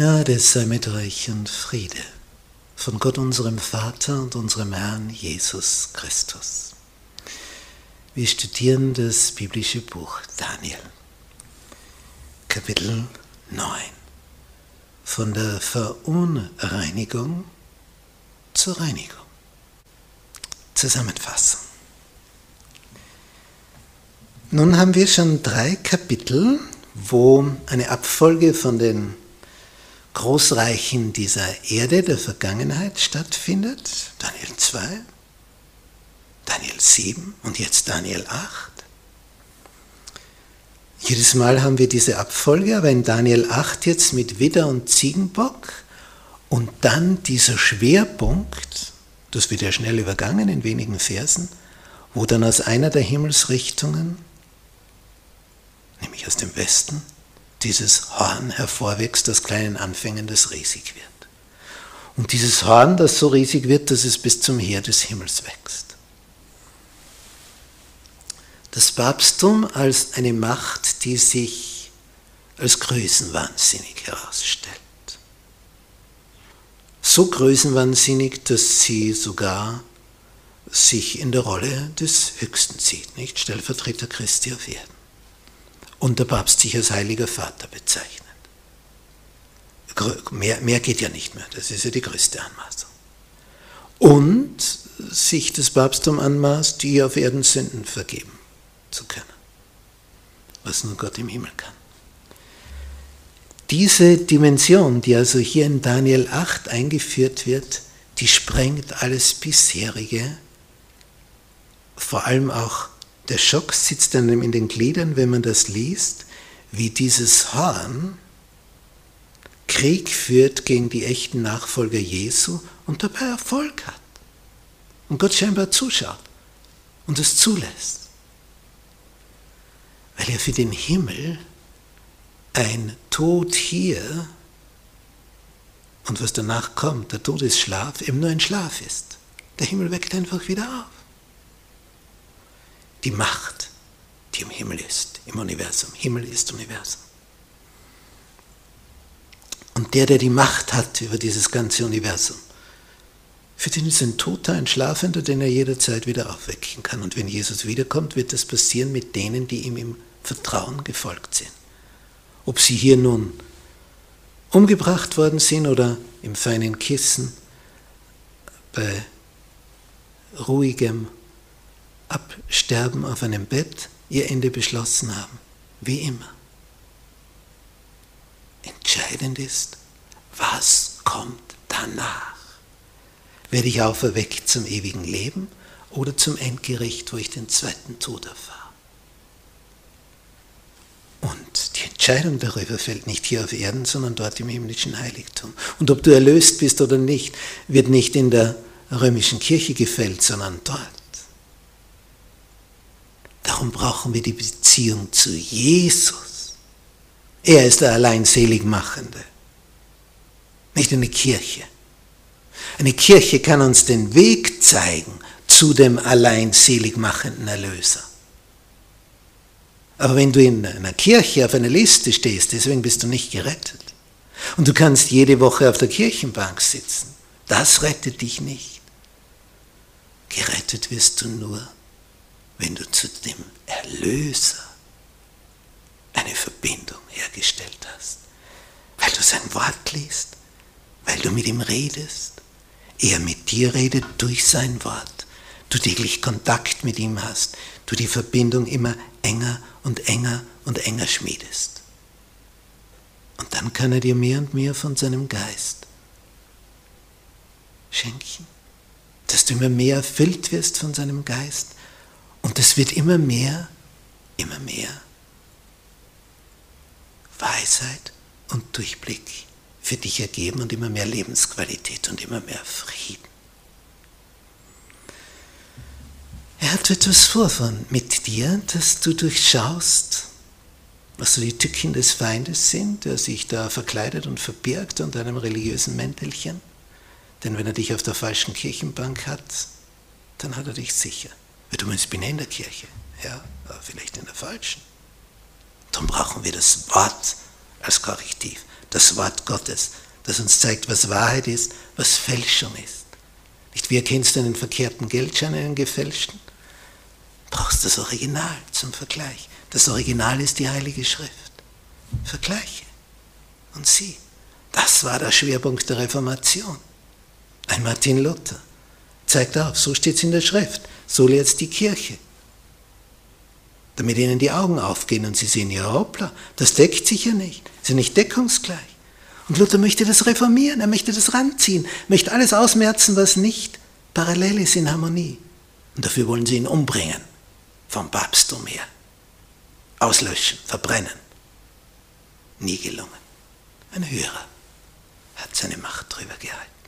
Gnade sei mit euch und Friede von Gott unserem Vater und unserem Herrn Jesus Christus. Wir studieren das biblische Buch Daniel, Kapitel 9, von der Verunreinigung zur Reinigung. Zusammenfassung. Nun haben wir schon drei Kapitel, wo eine Abfolge von den Großreichen dieser Erde, der Vergangenheit stattfindet. Daniel 2, Daniel 7 und jetzt Daniel 8. Jedes Mal haben wir diese Abfolge, aber in Daniel 8 jetzt mit Widder und Ziegenbock und dann dieser Schwerpunkt, das wird ja schnell übergangen in wenigen Versen, wo dann aus einer der Himmelsrichtungen, nämlich aus dem Westen, dieses Horn hervorwächst aus kleinen Anfängen, das riesig wird. Und dieses Horn, das so riesig wird, dass es bis zum Heer des Himmels wächst. Das Papsttum als eine Macht, die sich als größenwahnsinnig herausstellt. So größenwahnsinnig, dass sie sogar sich in der Rolle des Höchsten sieht, nicht Stellvertreter Christi auf Erden und der Papst sich als heiliger Vater bezeichnet. Mehr, mehr geht ja nicht mehr, das ist ja die größte Anmaßung. Und sich das Papsttum anmaßt, die auf Erden Sünden vergeben zu können, was nur Gott im Himmel kann. Diese Dimension, die also hier in Daniel 8 eingeführt wird, die sprengt alles bisherige, vor allem auch der Schock sitzt einem in den Gliedern, wenn man das liest, wie dieses Horn Krieg führt gegen die echten Nachfolger Jesu und dabei Erfolg hat. Und Gott scheinbar zuschaut und es zulässt. Weil er für den Himmel ein Tod hier und was danach kommt, der Todesschlaf, eben nur ein Schlaf ist. Der Himmel weckt einfach wieder auf die Macht, die im Himmel ist, im Universum. Himmel ist Universum. Und der, der die Macht hat über dieses ganze Universum, für den ist ein Toter, ein Schlafender, den er jederzeit wieder aufwecken kann. Und wenn Jesus wiederkommt, wird das passieren mit denen, die ihm im Vertrauen gefolgt sind. Ob sie hier nun umgebracht worden sind oder im feinen Kissen bei ruhigem Absterben auf einem Bett ihr Ende beschlossen haben, wie immer. Entscheidend ist, was kommt danach? Werde ich auferweckt zum ewigen Leben oder zum Endgericht, wo ich den zweiten Tod erfahre? Und die Entscheidung darüber fällt nicht hier auf Erden, sondern dort im himmlischen Heiligtum. Und ob du erlöst bist oder nicht, wird nicht in der römischen Kirche gefällt, sondern dort. Darum brauchen wir die Beziehung zu Jesus. Er ist der Alleinseligmachende, nicht eine Kirche. Eine Kirche kann uns den Weg zeigen zu dem alleinseligmachenden Erlöser. Aber wenn du in einer Kirche auf einer Liste stehst, deswegen bist du nicht gerettet. Und du kannst jede Woche auf der Kirchenbank sitzen. Das rettet dich nicht. Gerettet wirst du nur wenn du zu dem Erlöser eine Verbindung hergestellt hast, weil du sein Wort liest, weil du mit ihm redest, er mit dir redet durch sein Wort, du täglich Kontakt mit ihm hast, du die Verbindung immer enger und enger und enger schmiedest. Und dann kann er dir mehr und mehr von seinem Geist schenken, dass du immer mehr erfüllt wirst von seinem Geist, und es wird immer mehr, immer mehr Weisheit und Durchblick für dich ergeben und immer mehr Lebensqualität und immer mehr Frieden. Er hat etwas vor von mit dir, dass du durchschaust, was so die Tücken des Feindes sind, der sich da verkleidet und verbirgt unter einem religiösen Mäntelchen. Denn wenn er dich auf der falschen Kirchenbank hat, dann hat er dich sicher. Du meinst, ich bin in der Kirche. Ja, aber vielleicht in der falschen. Darum brauchen wir das Wort als Korrektiv. das Wort Gottes, das uns zeigt, was Wahrheit ist, was Fälschung ist. Nicht wie erkennst du einen verkehrten Geldschein, einen gefälschten? Brauchst das Original zum Vergleich. Das Original ist die Heilige Schrift. Vergleiche und sieh. Das war der Schwerpunkt der Reformation. Ein Martin Luther zeigt auf, so steht es in der Schrift, so lehrt die Kirche. Damit ihnen die Augen aufgehen und sie sehen, ja hoppla, das deckt sich ja nicht, ist ja nicht deckungsgleich. Und Luther möchte das reformieren, er möchte das ranziehen, möchte alles ausmerzen, was nicht parallel ist in Harmonie. Und dafür wollen sie ihn umbringen, vom Papsttum her. Auslöschen, verbrennen. Nie gelungen. Ein Hörer hat seine Macht drüber gehalten.